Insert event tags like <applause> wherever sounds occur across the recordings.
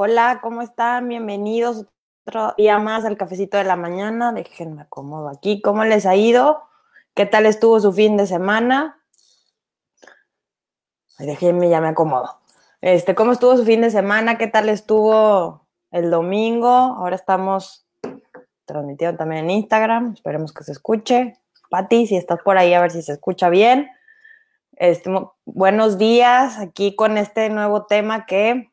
Hola, ¿cómo están? Bienvenidos otro día más al cafecito de la mañana. Déjenme acomodo aquí. ¿Cómo les ha ido? ¿Qué tal estuvo su fin de semana? Déjenme, ya me acomodo. Este, ¿cómo estuvo su fin de semana? ¿Qué tal estuvo el domingo? Ahora estamos transmitiendo también en Instagram. Esperemos que se escuche. Pati, si estás por ahí, a ver si se escucha bien. Este, buenos días aquí con este nuevo tema que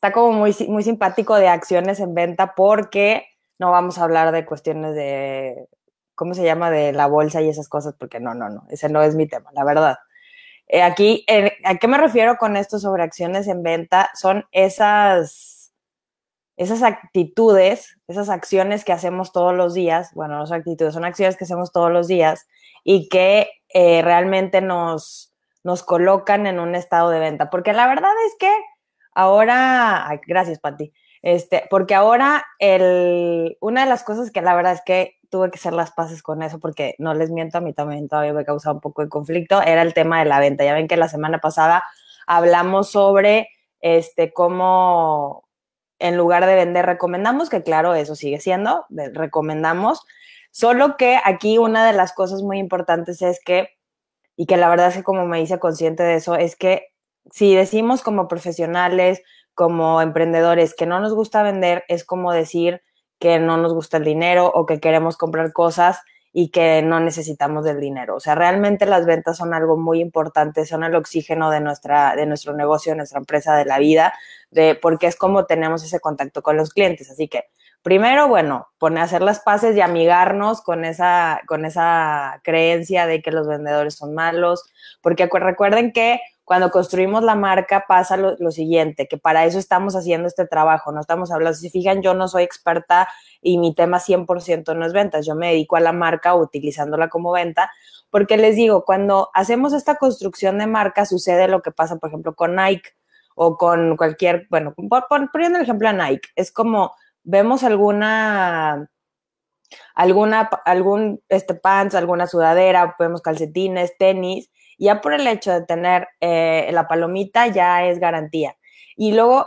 está como muy, muy simpático de acciones en venta porque no vamos a hablar de cuestiones de, ¿cómo se llama? De la bolsa y esas cosas, porque no, no, no, ese no es mi tema, la verdad. Eh, aquí, ¿a qué me refiero con esto sobre acciones en venta? Son esas, esas actitudes, esas acciones que hacemos todos los días, bueno, no son actitudes, son acciones que hacemos todos los días y que eh, realmente nos, nos colocan en un estado de venta. Porque la verdad es que ahora, ay, gracias, Pati. Este, porque ahora el, una de las cosas que la verdad es que tuve que hacer las paces con eso, porque no les miento, a mí también todavía me causa un poco de conflicto, era el tema de la venta. Ya ven que la semana pasada hablamos sobre este, cómo en lugar de vender recomendamos, que claro, eso sigue siendo, recomendamos, solo que aquí una de las cosas muy importantes es que, y que la verdad es que como me hice consciente de eso, es que si decimos como profesionales, como emprendedores que no nos gusta vender, es como decir que no nos gusta el dinero o que queremos comprar cosas y que no necesitamos del dinero. O sea, realmente las ventas son algo muy importante, son el oxígeno de, nuestra, de nuestro negocio, de nuestra empresa, de la vida, de, porque es como tenemos ese contacto con los clientes. Así que, primero, bueno, poner hacer las paces y amigarnos con esa, con esa creencia de que los vendedores son malos, porque recuerden que cuando construimos la marca pasa lo, siguiente, que para eso estamos haciendo este trabajo, no estamos hablando, si fijan, yo no soy experta y mi tema 100% no es ventas, yo me dedico a la marca utilizándola como venta, porque les digo, cuando hacemos esta construcción de marca sucede lo que pasa, por ejemplo, con Nike o con cualquier, bueno, poniendo el ejemplo a Nike, es como vemos alguna alguna algún este pants, alguna sudadera, vemos calcetines, tenis ya por el hecho de tener eh, la palomita ya es garantía. Y luego,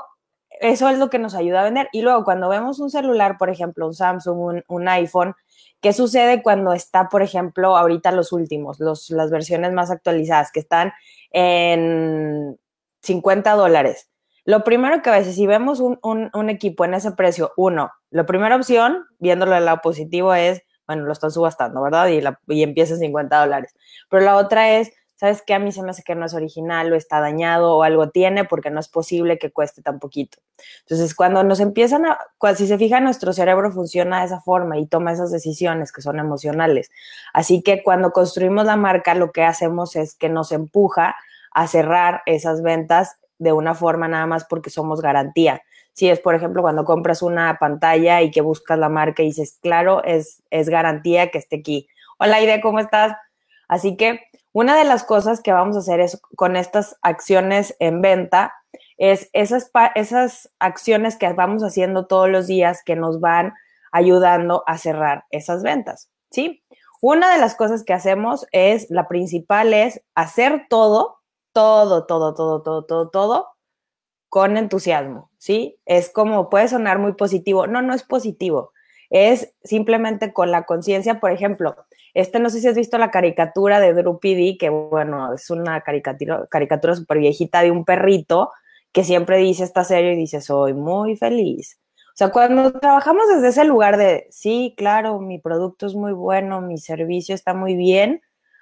eso es lo que nos ayuda a vender. Y luego, cuando vemos un celular, por ejemplo, un Samsung, un, iPhone, ¿qué sucede cuando está, por ejemplo, ahorita los últimos, los, las versiones más actualizadas, que están en 50 dólares? Lo primero que a veces, si vemos un, un, equipo en ese precio, uno, la primera opción, viéndolo del lado positivo, es, bueno, lo están subastando, ¿verdad? Y, la, y empieza en 50 dólares. Pero la otra es, ¿sabes qué? A mí se me hace que no es original o está dañado o algo tiene porque no es posible que cueste tan poquito. Entonces, cuando nos empiezan a, si se fija, nuestro cerebro funciona de esa forma y toma esas decisiones que son emocionales. Así que cuando construimos la marca, lo que hacemos es que nos empuja a cerrar esas ventas de una forma nada más porque somos garantía. Si es, por ejemplo, cuando compras una pantalla y que buscas la marca y dices, claro, es, es garantía que esté aquí. Hola, Ide, ¿cómo estás? Así que una de las cosas que vamos a hacer es con estas acciones en venta es esas, esas acciones que vamos haciendo todos los días que nos van ayudando a cerrar esas ventas, ¿sí? Una de las cosas que hacemos es, la principal es hacer todo, todo, todo, todo, todo, todo, todo con entusiasmo, ¿sí? Es como, puede sonar muy positivo, no, no es positivo, es simplemente con la conciencia, por ejemplo, este, no sé si has visto la caricatura de Drew que bueno, es una caricatura, caricatura súper viejita de un perrito que siempre dice esta serio y dice, soy muy feliz. O sea, cuando trabajamos desde ese lugar de, sí, claro, mi producto es muy bueno, mi servicio está muy bien,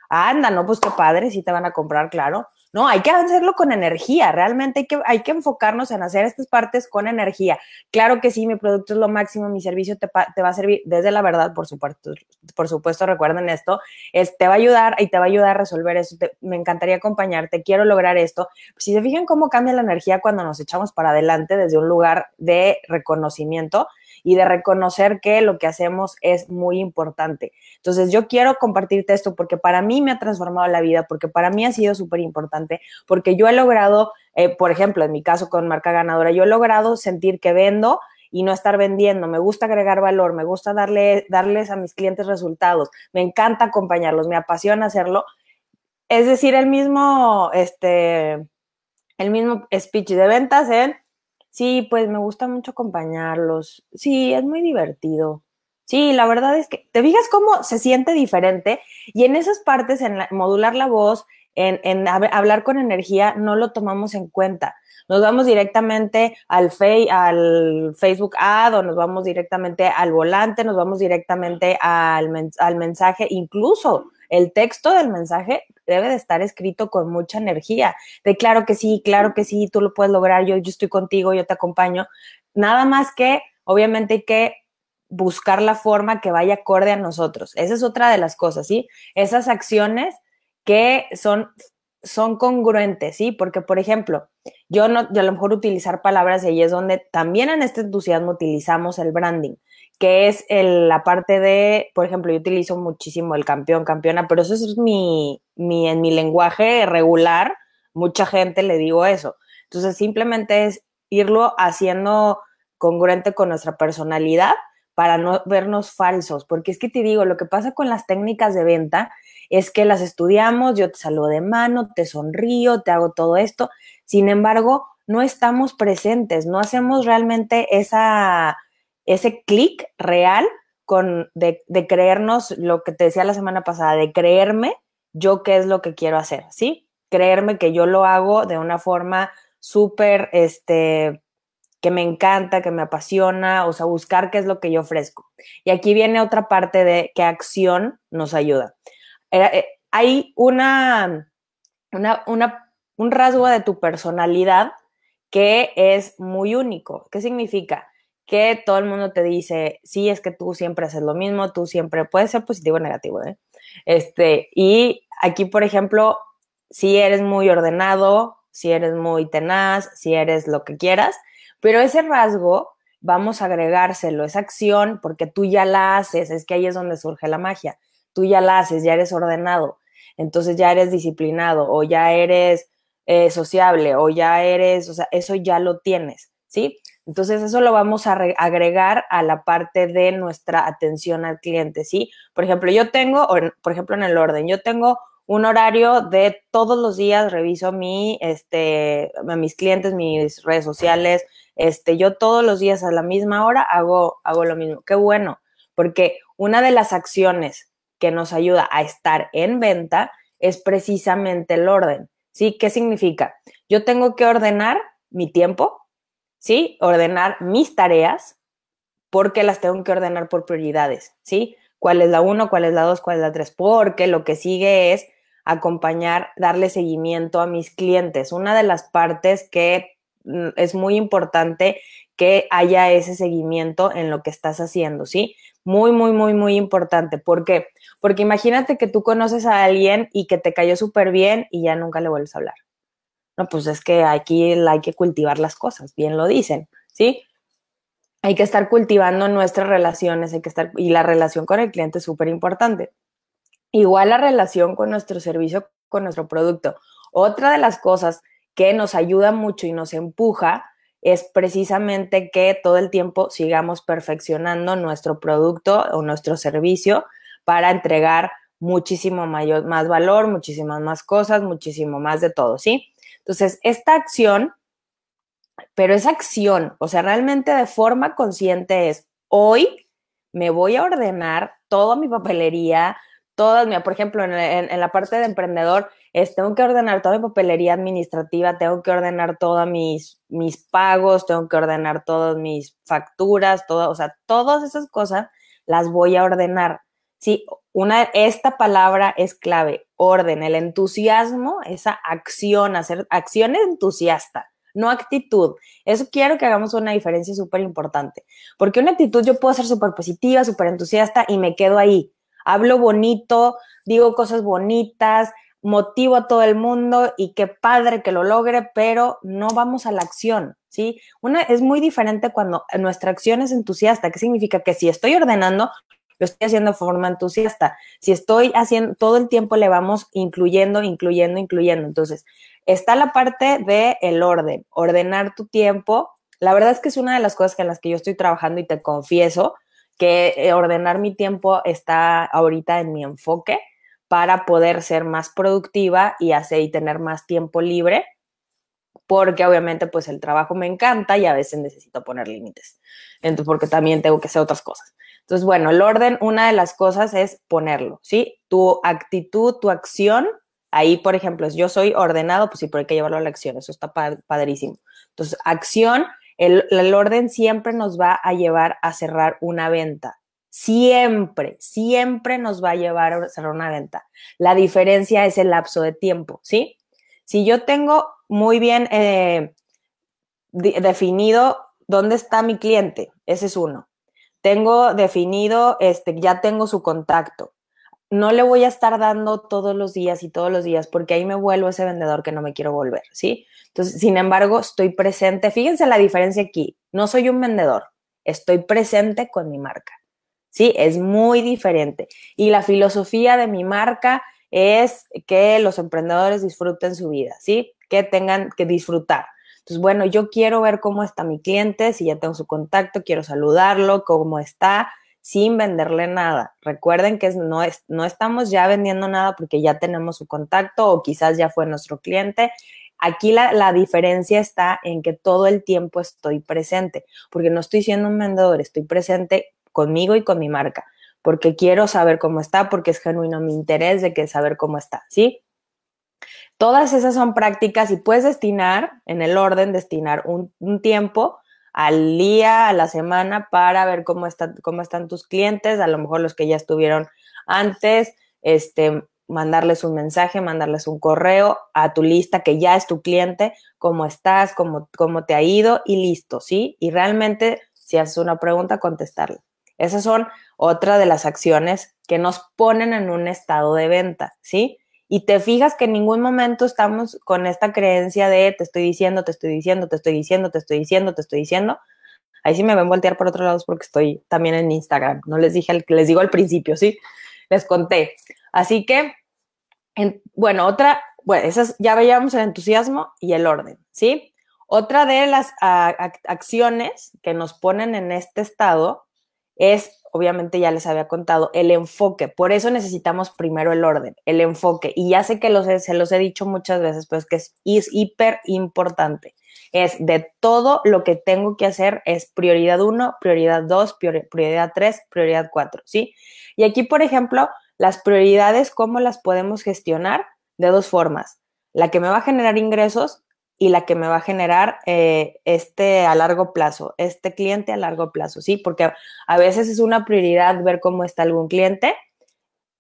anda, no, pues qué padre, sí te van a comprar, claro. No, hay que hacerlo con energía, realmente hay que, hay que enfocarnos en hacer estas partes con energía. Claro que sí, mi producto es lo máximo, mi servicio te, te va a servir desde la verdad, por supuesto, por supuesto, recuerden esto, es, te va a ayudar y te va a ayudar a resolver eso, me encantaría acompañarte, quiero lograr esto. Si se fijan cómo cambia la energía cuando nos echamos para adelante desde un lugar de reconocimiento, y de reconocer que lo que hacemos es muy importante. Entonces, yo quiero compartirte esto porque para mí me ha transformado la vida, porque para mí ha sido súper importante, porque yo he logrado, eh, por ejemplo, en mi caso con marca ganadora, yo he logrado sentir que vendo y no estar vendiendo. Me gusta agregar valor, me gusta darle, darles a mis clientes resultados, me encanta acompañarlos, me apasiona hacerlo. Es decir, el mismo, este, el mismo speech de ventas en Sí, pues me gusta mucho acompañarlos. Sí, es muy divertido. Sí, la verdad es que te fijas cómo se siente diferente y en esas partes, en modular la voz, en, en hablar con energía, no lo tomamos en cuenta nos vamos directamente al, al Facebook Ad o nos vamos directamente al volante, nos vamos directamente al, al mensaje, incluso el texto del mensaje debe de estar escrito con mucha energía, de claro que sí, claro que sí, tú lo puedes lograr, yo, yo estoy contigo, yo te acompaño. Nada más que, obviamente, hay que buscar la forma que vaya acorde a nosotros. Esa es otra de las cosas, ¿sí? Esas acciones que son son congruentes, ¿sí? Porque, por ejemplo, yo no, yo a lo mejor utilizar palabras y ahí es donde también en este entusiasmo utilizamos el branding, que es la parte de, por ejemplo, yo utilizo muchísimo el campeón, campeona, pero eso es mi, mi, en mi lenguaje regular, mucha gente le digo eso. Entonces, simplemente es irlo haciendo congruente con nuestra personalidad para no vernos falsos, porque es que te digo, lo que pasa con las técnicas de venta es que las estudiamos, yo te saludo de mano, te sonrío, te hago todo esto. Sin embargo, no estamos presentes, no hacemos realmente esa, ese clic real con, de, de, creernos lo que te decía la semana pasada, de creerme yo qué es lo que quiero hacer, ¿sí? Creerme que yo lo hago de una forma súper, este, que me encanta, que me apasiona, o sea, buscar qué es lo que yo ofrezco. Y aquí viene otra parte de qué acción nos ayuda. Eh, hay una, una, un rasgo de tu personalidad que es muy único. ¿Qué significa? Que todo el mundo te dice, sí, es que tú siempre haces lo mismo, tú siempre puedes ser positivo o negativo, ¿eh? Este, y aquí, por ejemplo, si eres muy ordenado, si eres muy tenaz, si eres lo que quieras, pero ese rasgo vamos a agregárselo, esa acción, porque tú ya la haces, es que ahí es donde surge la magia tú ya la haces, ya eres ordenado, entonces ya eres disciplinado o ya eres eh, sociable o ya eres, o sea, eso ya lo tienes, ¿sí? Entonces eso lo vamos a agregar a la parte de nuestra atención al cliente, ¿sí? Por ejemplo, yo tengo, por ejemplo, en el orden, yo tengo un horario de todos los días reviso mi, este, a mis clientes, mis redes sociales, este, yo todos los días a la misma hora hago, hago lo mismo. Qué bueno, porque una de las acciones que nos ayuda a estar en venta es precisamente el orden. ¿Sí? ¿Qué significa? Yo tengo que ordenar mi tiempo, ¿sí? Ordenar mis tareas, porque las tengo que ordenar por prioridades, ¿sí? ¿Cuál es la uno, cuál es la dos, cuál es la tres? Porque lo que sigue es acompañar, darle seguimiento a mis clientes. Una de las partes que mm, es muy importante que haya ese seguimiento en lo que estás haciendo, ¿sí? Muy, muy, muy, muy importante. ¿Por qué? Porque imagínate que tú conoces a alguien y que te cayó súper bien y ya nunca le vuelves a hablar. Pues es que aquí hay que cultivar las cosas, bien lo dicen, ¿sí? Hay que estar cultivando nuestras relaciones, hay que estar, y la relación con el cliente es súper importante. Igual la relación con nuestro servicio, con nuestro producto. Otra de las cosas que nos ayuda mucho y nos empuja es precisamente que todo el tiempo sigamos perfeccionando nuestro producto o nuestro servicio para entregar muchísimo mayor, más valor, muchísimas más cosas, muchísimo más de todo, ¿sí? Entonces, esta acción, pero esa acción, o sea, realmente de forma consciente es, hoy me voy a ordenar toda mi papelería, todas, por ejemplo, en, la parte de emprendedor, es, tengo que ordenar toda mi papelería administrativa, tengo que ordenar todos mis, mis pagos, tengo que ordenar todas mis facturas, todo, o sea, todas esas cosas las voy a ordenar. Sí, una, esta palabra es clave, orden, el entusiasmo, esa acción, hacer acción entusiasta, no actitud. Eso quiero que hagamos una diferencia súper importante, porque una actitud yo puedo ser súper positiva, súper entusiasta y me quedo ahí hablo bonito, digo cosas bonitas, motivo a todo el mundo y qué padre que lo logre, pero no vamos a la acción, ¿sí? Una es muy diferente cuando nuestra acción es entusiasta, ¿qué significa? Que si estoy ordenando, lo estoy haciendo de forma entusiasta. Si estoy haciendo, todo el tiempo le vamos incluyendo, incluyendo, incluyendo. Entonces, está la parte de el orden, ordenar tu tiempo. La verdad es que es una de las cosas en las que yo estoy trabajando y te confieso, que eh, ordenar mi tiempo está ahorita en mi enfoque para poder ser más productiva y hacer y tener más tiempo libre porque obviamente pues el trabajo me encanta y a veces necesito poner límites, entonces porque también tengo que hacer otras cosas. Entonces, bueno, el orden, una de las cosas es ponerlo, ¿sí? Tu actitud, tu acción, ahí, por ejemplo, yo soy ordenado, pues sí, pero hay que llevarlo a la acción, eso está padrísimo. Entonces, acción, el, el orden siempre nos va a llevar a cerrar una venta, siempre, siempre nos va a llevar a cerrar una venta. La diferencia es el lapso de tiempo, ¿sí? Si yo tengo muy bien eh, definido dónde está mi cliente, ese es uno. Tengo definido, este, ya tengo su contacto. No le voy a estar dando todos los días y todos los días porque ahí me vuelvo ese vendedor que no me quiero volver, ¿sí? Entonces, sin embargo, estoy presente. Fíjense la diferencia aquí. No soy un vendedor, estoy presente con mi marca. ¿sí? Es muy diferente. Y la filosofía de mi marca es que los emprendedores disfruten su vida, ¿sí? Que tengan que disfrutar. Entonces, bueno, yo quiero ver cómo está mi cliente, si ya tengo su contacto, quiero saludarlo, cómo está, sin venderle nada. Recuerden que no, es, no estamos ya vendiendo nada porque ya tenemos su contacto o quizás ya fue nuestro cliente. Aquí la, la, diferencia está en que todo el tiempo estoy presente, porque no estoy siendo un vendedor, estoy presente conmigo y con mi marca, porque quiero saber cómo está, porque es genuino mi interés de que saber cómo está, ¿sí? Todas esas son prácticas y puedes destinar, en el orden, destinar un, tiempo al día, a la semana, para ver cómo, están cómo están tus clientes, a lo mejor los que ya estuvieron antes, este, mandarles un mensaje, mandarles un correo a tu lista que ya es tu cliente, cómo estás, cómo, cómo te ha ido y listo, ¿sí? Y realmente, si haces una pregunta, contestarla. Esas son otra de las acciones que nos ponen en un estado de venta, ¿sí? Y te fijas que en ningún momento estamos con esta creencia de te estoy diciendo, te estoy diciendo, te estoy diciendo, te estoy diciendo, te estoy diciendo. Ahí sí me ven voltear por otro lado porque estoy también en Instagram. No les dije, les digo al principio, ¿sí? Les conté. Así que, bueno, otra, bueno, esas ya veíamos el entusiasmo y el orden, ¿sí? Otra de las acciones que nos ponen en este estado es, obviamente ya les había contado, el enfoque. Por eso necesitamos primero el orden, el enfoque. Y ya sé que los, se los he dicho muchas veces, pero es que es, es hiper importante. Es de todo lo que tengo que hacer, es prioridad 1, prioridad 2, prioridad 3, prioridad 4, ¿sí? Y aquí, por ejemplo, las prioridades, ¿cómo las podemos gestionar? De dos formas. La que me va a generar ingresos y la que me va a generar eh, este a largo plazo, este cliente a largo plazo, ¿sí? Porque a veces es una prioridad ver cómo está algún cliente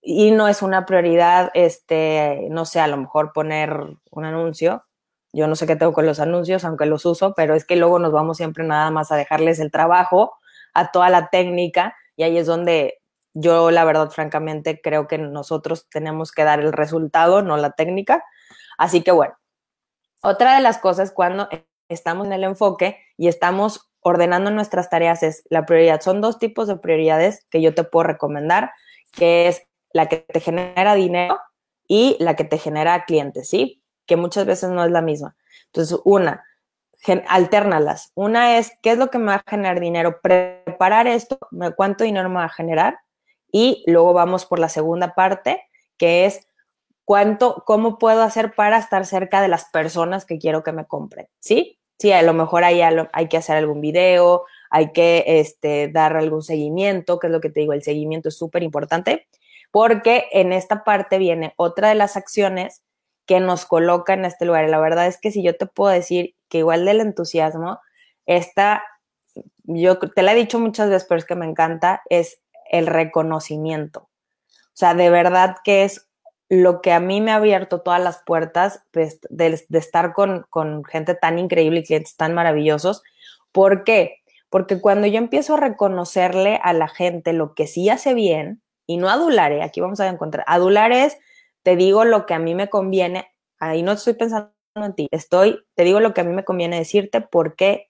y no es una prioridad, este, no sé, a lo mejor poner un anuncio. Yo no sé qué tengo con los anuncios, aunque los uso, pero es que luego nos vamos siempre nada más a dejarles el trabajo, a toda la técnica, y ahí es donde yo, la verdad, francamente, creo que nosotros tenemos que dar el resultado, no la técnica. Así que bueno, otra de las cosas cuando estamos en el enfoque y estamos ordenando nuestras tareas es la prioridad. Son dos tipos de prioridades que yo te puedo recomendar, que es la que te genera dinero y la que te genera clientes, ¿sí? Que muchas veces no es la misma. Entonces, una, alternalas. Una es, ¿qué es lo que me va a generar dinero? Preparar esto, ¿cuánto dinero me va a generar? Y luego vamos por la segunda parte, que es cuánto, cómo puedo hacer para estar cerca de las personas que quiero que me compren, ¿sí? Sí, a lo mejor hay, hay que hacer algún video, hay que este, dar algún seguimiento, que es lo que te digo, el seguimiento es súper importante, porque en esta parte viene otra de las acciones que nos coloca en este lugar. la verdad es que si yo te puedo decir que igual del entusiasmo, esta, yo te la he dicho muchas veces, pero es que me encanta, es el reconocimiento. O sea, de verdad que es lo que a mí me ha abierto todas las puertas de, estar con, gente tan increíble y clientes tan maravillosos. ¿Por qué? Porque cuando yo empiezo a reconocerle a la gente lo que sí hace bien, y no adular, ¿eh? aquí vamos a encontrar, adular es, te digo lo que a mí me conviene, ahí no estoy pensando en ti, estoy, te digo lo que a mí me conviene decirte porque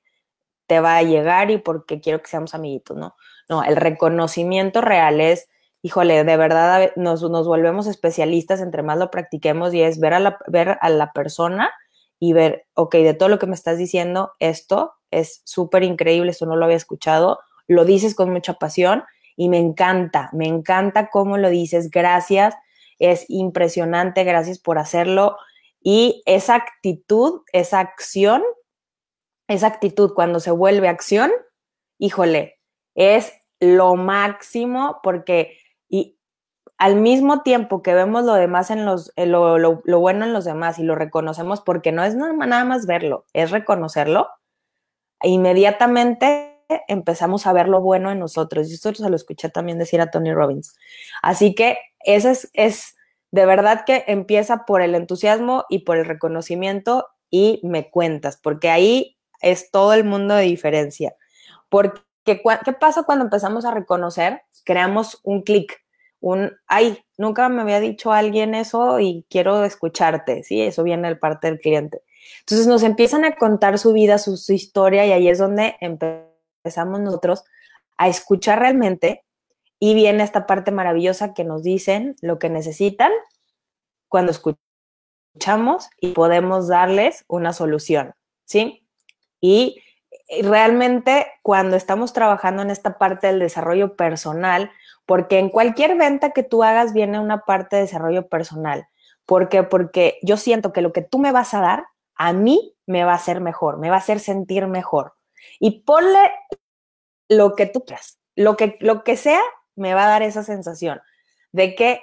te va a llegar y porque quiero que seamos amiguitos, ¿no? No, el reconocimiento real es, híjole, de verdad nos, nos, volvemos especialistas entre más lo practiquemos y es ver a, la, ver a la persona y ver, ok, de todo lo que me estás diciendo, esto es súper increíble, esto no lo había escuchado, lo dices con mucha pasión y me encanta, me encanta cómo lo dices, gracias, es impresionante, gracias por hacerlo. Y esa actitud, esa acción, esa actitud cuando se vuelve acción, híjole, es lo máximo porque y al mismo tiempo que vemos lo demás en los, eh, lo, lo, bueno en los demás y lo reconocemos porque no es nada más verlo, es reconocerlo, inmediatamente empezamos a ver lo bueno en nosotros. Y esto se lo escuché también decir a Tony Robbins. Así que ese es, es de verdad que empieza por el entusiasmo y por el reconocimiento y me cuentas, porque ahí es todo el mundo de diferencia. Porque, ¿qué pasa cuando empezamos a reconocer? Creamos un clic, un, ay, nunca me había dicho alguien eso y quiero escucharte, ¿sí? Eso viene de parte del cliente. Entonces nos empiezan a contar su vida, su, su historia y ahí es donde empezamos nosotros a escuchar realmente y viene esta parte maravillosa que nos dicen lo que necesitan cuando escuchamos y podemos darles una solución, ¿sí? Y realmente cuando estamos trabajando en esta parte del desarrollo personal, porque en cualquier venta que tú hagas viene una parte de desarrollo personal. ¿Por qué? Porque yo siento que lo que tú me vas a dar, a mí me va a hacer mejor, me va a hacer sentir mejor. Y ponle lo que tú quieras, lo que, lo que sea me va a dar esa sensación de que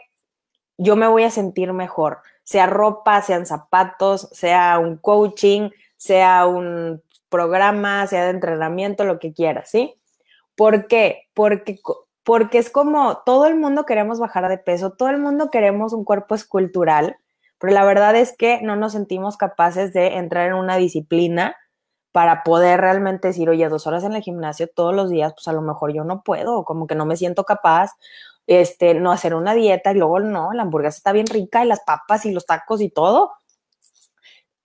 yo me voy a sentir mejor, sea ropa, sean zapatos, sea un coaching, sea un programa, sea de entrenamiento, lo que quieras, ¿sí? ¿Por qué? Porque, porque es como todo el mundo queremos bajar de peso, todo el mundo queremos un cuerpo escultural, pero la verdad es que no nos sentimos capaces de entrar en una disciplina para poder realmente decir, oye, dos horas en el gimnasio todos los días, pues a lo mejor yo no puedo, como que no me siento capaz, este, no hacer una dieta y luego no, la hamburguesa está bien rica y las papas y los tacos y todo.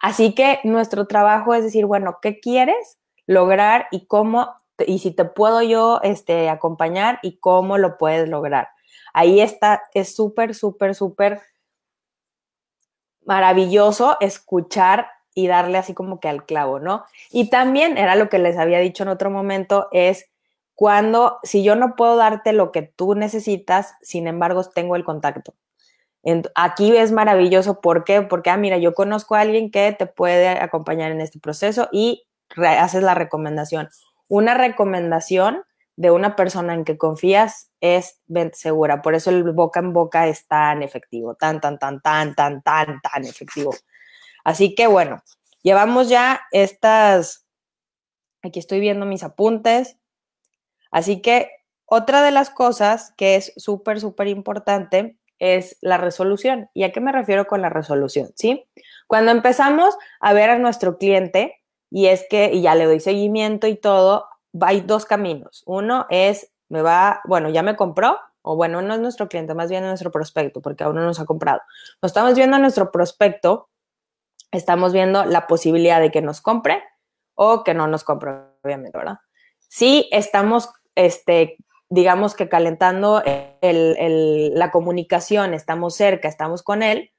Así que nuestro trabajo es decir, bueno, ¿qué quieres lograr y cómo, y si te puedo yo este, acompañar y cómo lo puedes lograr? Ahí está, es súper, súper, súper maravilloso escuchar y darle así como que al clavo, ¿no? Y también era lo que les había dicho en otro momento, es cuando, si yo no puedo darte lo que tú necesitas, sin embargo, tengo el contacto. Aquí es maravilloso, ¿por qué? Porque, ah, mira, yo conozco a alguien que te puede acompañar en este proceso y haces la recomendación. Una recomendación de una persona en que confías es segura. Por eso el boca en boca es tan efectivo, tan, tan, tan, tan, tan, tan, tan efectivo. Así que bueno, llevamos ya estas, aquí estoy viendo mis apuntes. Así que otra de las cosas que es súper, súper importante es la resolución. ¿Y a qué me refiero con la resolución? ¿Sí? Cuando empezamos a ver a nuestro cliente, y es que, y ya le doy seguimiento y todo, hay dos caminos. Uno es, me va, bueno, ya me compró, o bueno, no es nuestro cliente, más bien es nuestro prospecto, porque aún no nos ha comprado. Nos estamos viendo a nuestro prospecto, estamos viendo la posibilidad de que nos compre o que no nos compre, obviamente, ¿verdad? Si estamos este, digamos que calentando la comunicación, estamos cerca, estamos con él,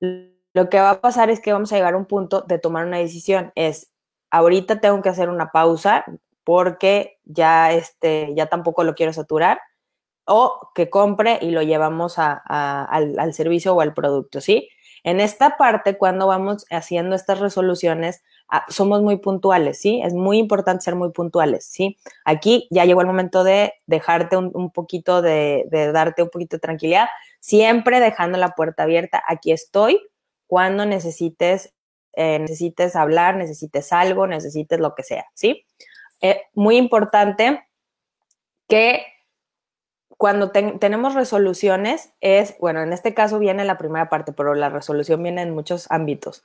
lo que va a pasar es que vamos a llegar a un punto de tomar una decisión. Es, ahorita tengo que hacer una pausa porque ya, este, ya tampoco lo quiero saturar, o que compre y lo llevamos al, al servicio o al producto, ¿sí? En esta parte, cuando vamos haciendo estas resoluciones, somos muy puntuales, ¿sí? Es muy importante ser muy puntuales, ¿sí? Aquí ya llegó el momento de dejarte un, poquito, de, darte un poquito de tranquilidad, siempre dejando la puerta abierta. Aquí estoy cuando necesites, eh, necesites hablar, necesites algo, necesites lo que sea, ¿sí? Eh, muy importante que cuando tenemos resoluciones es, bueno, en este caso viene la primera parte, pero la resolución viene en muchos ámbitos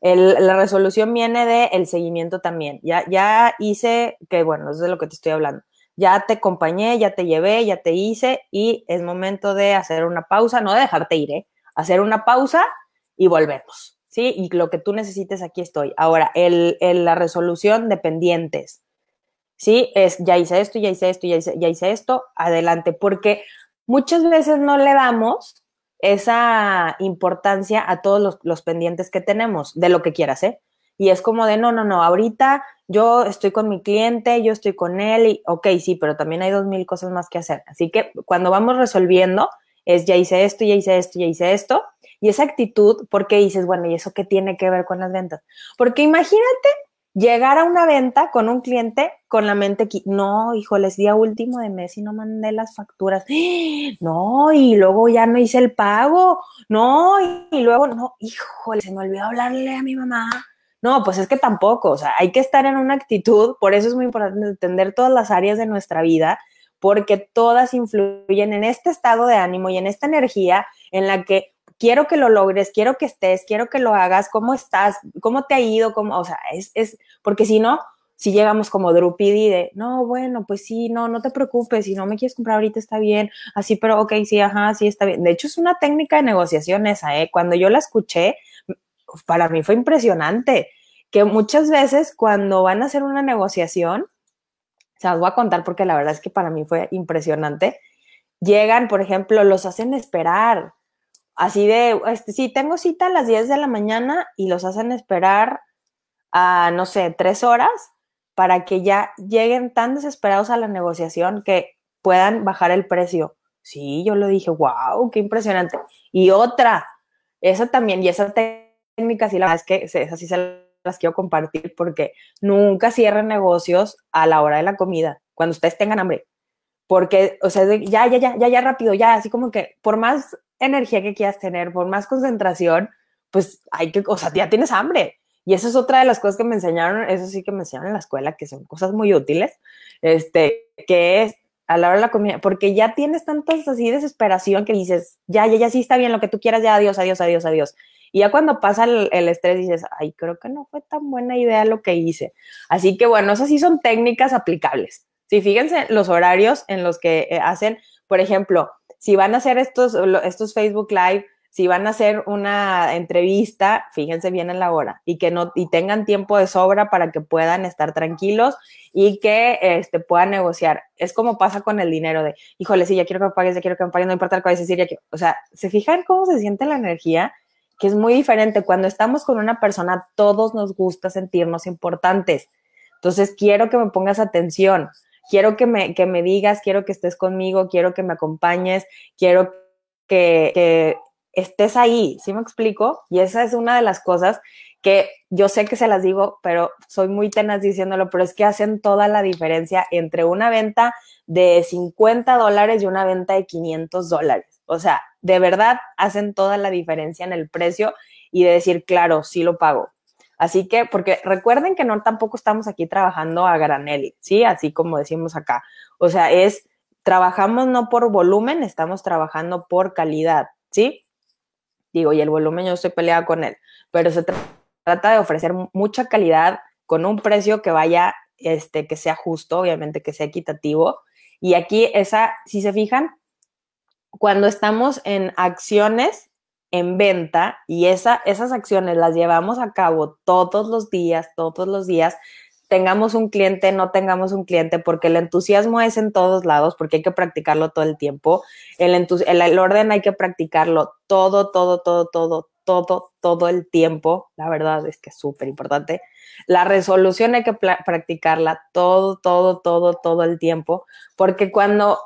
la resolución viene del el seguimiento también. Ya, ya hice, que bueno, eso es de lo que te estoy hablando. Ya te acompañé, ya te llevé, ya te hice y es momento de hacer una pausa, no de dejarte ir, ¿eh? Hacer una pausa y volvemos, ¿sí? Y lo que tú necesites, aquí estoy. Ahora, el, la resolución de pendientes, ¿sí? Es, ya hice esto, ya hice esto, ya hice, ya hice esto, adelante, porque muchas veces no le damos esa importancia a todos los, pendientes que tenemos, de lo que quieras, ¿eh? Y es como de, no, no, no, ahorita yo estoy con mi cliente, yo estoy con él y, ok, sí, pero también hay dos mil cosas más que hacer. Así que cuando vamos resolviendo, es ya hice esto, ya hice esto, ya hice esto. Y esa actitud, ¿por qué dices, bueno, ¿y eso qué tiene que ver con las ventas? Porque imagínate llegar a una venta con un cliente con la mente que, no, híjoles, día último de mes y no mandé las facturas. <gasps> No, y luego ya no hice el pago. No, y luego, no, híjole, se me olvidó hablarle a mi mamá. No, pues es que tampoco, o sea, hay que estar en una actitud, por eso es muy importante entender todas las áreas de nuestra vida, porque todas influyen en este estado de ánimo y en esta energía en la que quiero que lo logres, quiero que estés, quiero que lo hagas, cómo estás, cómo te ha ido, cómo, o sea, es, es, porque si no, si llegamos como Drupidi de, no, bueno, pues sí, no, no te preocupes, si no me quieres comprar ahorita está bien, así, pero ok, sí, ajá, sí, está bien. De hecho, es una técnica de negociación esa, ¿eh? Cuando yo la escuché, para mí fue impresionante, que muchas veces cuando van a hacer una negociación, se las voy a contar porque la verdad es que para mí fue impresionante, llegan, por ejemplo, los hacen esperar, Así de, este, sí, tengo cita a las 10 de la mañana y los hacen esperar a, no sé, tres horas para que ya lleguen tan desesperados a la negociación que puedan bajar el precio. Sí, yo lo dije, wow, qué impresionante. Y otra, esa también, y esa técnica, sí, la verdad es que esas sí se las quiero compartir porque nunca cierren negocios a la hora de la comida, cuando ustedes tengan hambre. Porque, o sea, ya, ya, ya, ya, ya rápido, ya, así como que por más energía que quieras tener, por más concentración, pues hay que, o sea, ya tienes hambre. Y eso es otra de las cosas que me enseñaron, eso sí que me enseñaron en la escuela, que son cosas muy útiles, este, que es a la hora de la comida, porque ya tienes tantas así desesperación que dices, ya, ya, ya sí está bien lo que tú quieras, ya, adiós, adiós, adiós, adiós. Y ya cuando pasa el, el, estrés dices, ay, creo que no fue tan buena idea lo que hice. Así que bueno, esas sí son técnicas aplicables. Sí, fíjense los horarios en los que eh, hacen, por ejemplo, si van a hacer estos, estos Facebook Live, si van a hacer una entrevista, fíjense bien en la hora y que no y tengan tiempo de sobra para que puedan estar tranquilos y que este, puedan negociar. Es como pasa con el dinero de, híjole, sí, ya quiero que me pagues, ya quiero que me pagues, no importa que vayas a decir, ya quiero. O sea, ¿se fijan cómo se siente la energía? Que es muy diferente. Cuando estamos con una persona, todos nos gusta sentirnos importantes. Entonces, quiero que me pongas atención quiero que me, que me digas, quiero que estés conmigo, quiero que me acompañes, quiero que, estés ahí, ¿sí me explico? Y esa es una de las cosas que yo sé que se las digo, pero soy muy tenaz diciéndolo, pero es que hacen toda la diferencia entre una venta de 50 dólares y una venta de 500 dólares. O sea, de verdad hacen toda la diferencia en el precio y de decir, claro, sí lo pago. Así que, porque recuerden que no tampoco estamos aquí trabajando a granel, ¿sí? Así como decimos acá. O sea, es, trabajamos no por volumen, estamos trabajando por calidad, ¿sí? Digo, y el volumen yo estoy peleada con él, pero se trata de ofrecer mucha calidad con un precio que vaya, este, que sea justo, obviamente que sea equitativo. Y aquí esa, si se fijan, cuando estamos en acciones en venta y esa, esas acciones las llevamos a cabo todos los días, todos los días, tengamos un cliente, no tengamos un cliente, porque el entusiasmo es en todos lados, porque hay que practicarlo todo el tiempo. El, el, el orden hay que practicarlo todo, todo, todo, todo, todo, todo el tiempo. La verdad es que es súper importante. La resolución hay que practicarla todo, todo, todo, todo el tiempo, porque cuando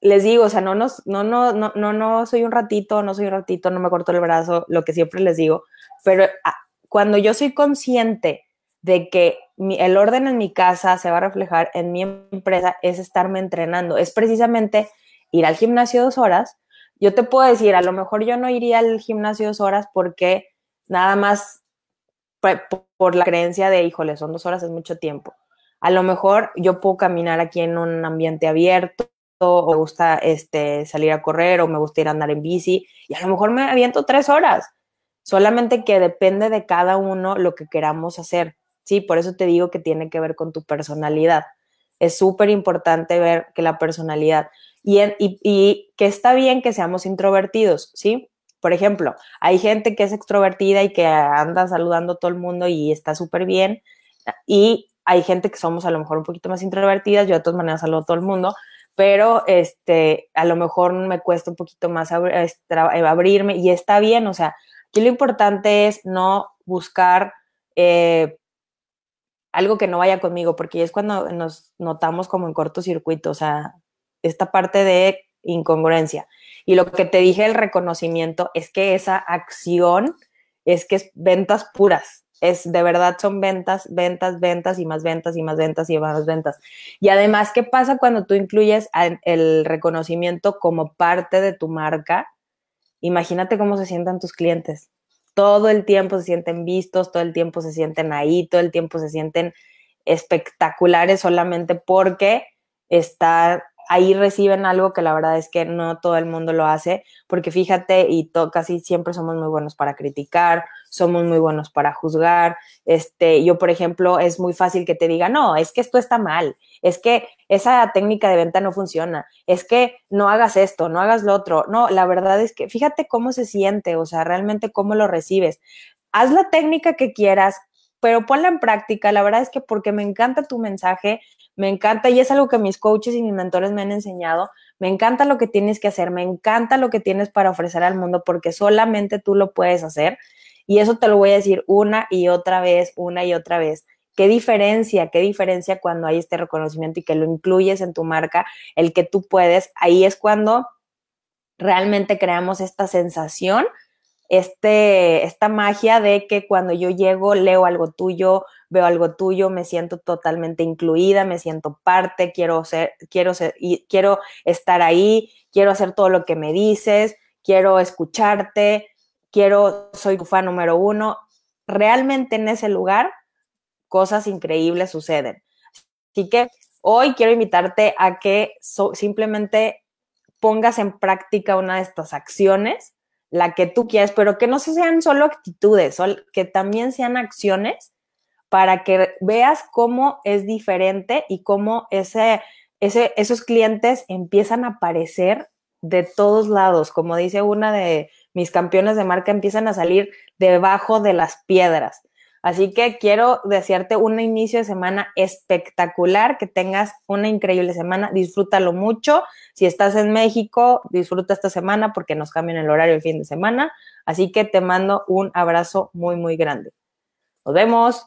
les digo, o sea, no, nos, no, no, no, no, no soy un ratito, no soy un ratito, no me corto el brazo, lo que siempre les digo, pero ah, cuando yo soy consciente de que el orden en mi casa se va a reflejar en mi empresa, es estarme entrenando, es precisamente ir al gimnasio dos horas. Yo te puedo decir, a lo mejor yo no iría al gimnasio dos horas porque nada más por la creencia de, híjole, son dos horas, es mucho tiempo. A lo mejor yo puedo caminar aquí en un ambiente abierto, o me gusta este, salir a correr o me gusta ir andar en bici y a lo mejor me aviento tres horas. Solamente que depende de cada uno lo que queramos hacer. Sí, por eso te digo que tiene que ver con tu personalidad. Es súper importante ver que la personalidad y, y, que está bien que seamos introvertidos, ¿sí? Por ejemplo, hay gente que es extrovertida y que anda saludando a todo el mundo y está súper bien. Y hay gente que somos a lo mejor un poquito más introvertidas, yo de todas maneras saludo a todo el mundo, pero este, a lo mejor me cuesta un poquito más abrirme y está bien, o sea, aquí lo importante es no buscar eh, algo que no vaya conmigo, porque es cuando nos notamos como en cortocircuito, o sea, esta parte de incongruencia. Y lo que te dije el reconocimiento es que esa acción es que es ventas puras. Es de verdad son ventas, ventas, ventas y más ventas y más ventas y más ventas. Y además, ¿qué pasa cuando tú incluyes el reconocimiento como parte de tu marca? Imagínate cómo se sientan tus clientes. Todo el tiempo se sienten vistos, todo el tiempo se sienten ahí, todo el tiempo se sienten espectaculares solamente porque está ahí reciben algo que la verdad es que no todo el mundo lo hace, porque fíjate, y casi siempre somos muy buenos para criticar, somos muy buenos para juzgar. Este, yo, por ejemplo, es muy fácil que te diga, no, es que esto está mal, es que esa técnica de venta no funciona, es que no hagas esto, no hagas lo otro. No, la verdad es que fíjate cómo se siente, o sea, realmente cómo lo recibes. Haz la técnica que quieras, pero ponla en práctica. La verdad es que porque me encanta tu mensaje, me encanta y es algo que mis coaches y mis mentores me han enseñado. Me encanta lo que tienes que hacer, me encanta lo que tienes para ofrecer al mundo porque solamente tú lo puedes hacer. Y eso te lo voy a decir una y otra vez, una y otra vez. ¿Qué diferencia? ¿Qué diferencia cuando hay este reconocimiento y que lo incluyes en tu marca, el que tú puedes? Ahí es cuando realmente creamos esta sensación este, esta magia de que cuando yo llego, leo algo tuyo, veo algo tuyo, me siento totalmente incluida, me siento parte, quiero ser, quiero ser, y quiero estar ahí, quiero hacer todo lo que me dices, quiero escucharte, quiero, soy tu fan número uno. Realmente en ese lugar, cosas increíbles suceden. Así que hoy quiero invitarte a que simplemente pongas en práctica una de estas acciones la que tú quieras, pero que no sean solo actitudes, que también sean acciones para que veas cómo es diferente y cómo ese, esos clientes empiezan a aparecer de todos lados. Como dice una de mis campeones de marca, empiezan a salir debajo de las piedras. Así que quiero desearte un inicio de semana espectacular, que tengas una increíble semana, disfrútalo mucho. Si estás en México, disfruta esta semana porque nos cambian el horario el fin de semana. Así que te mando un abrazo muy, muy grande. Nos vemos.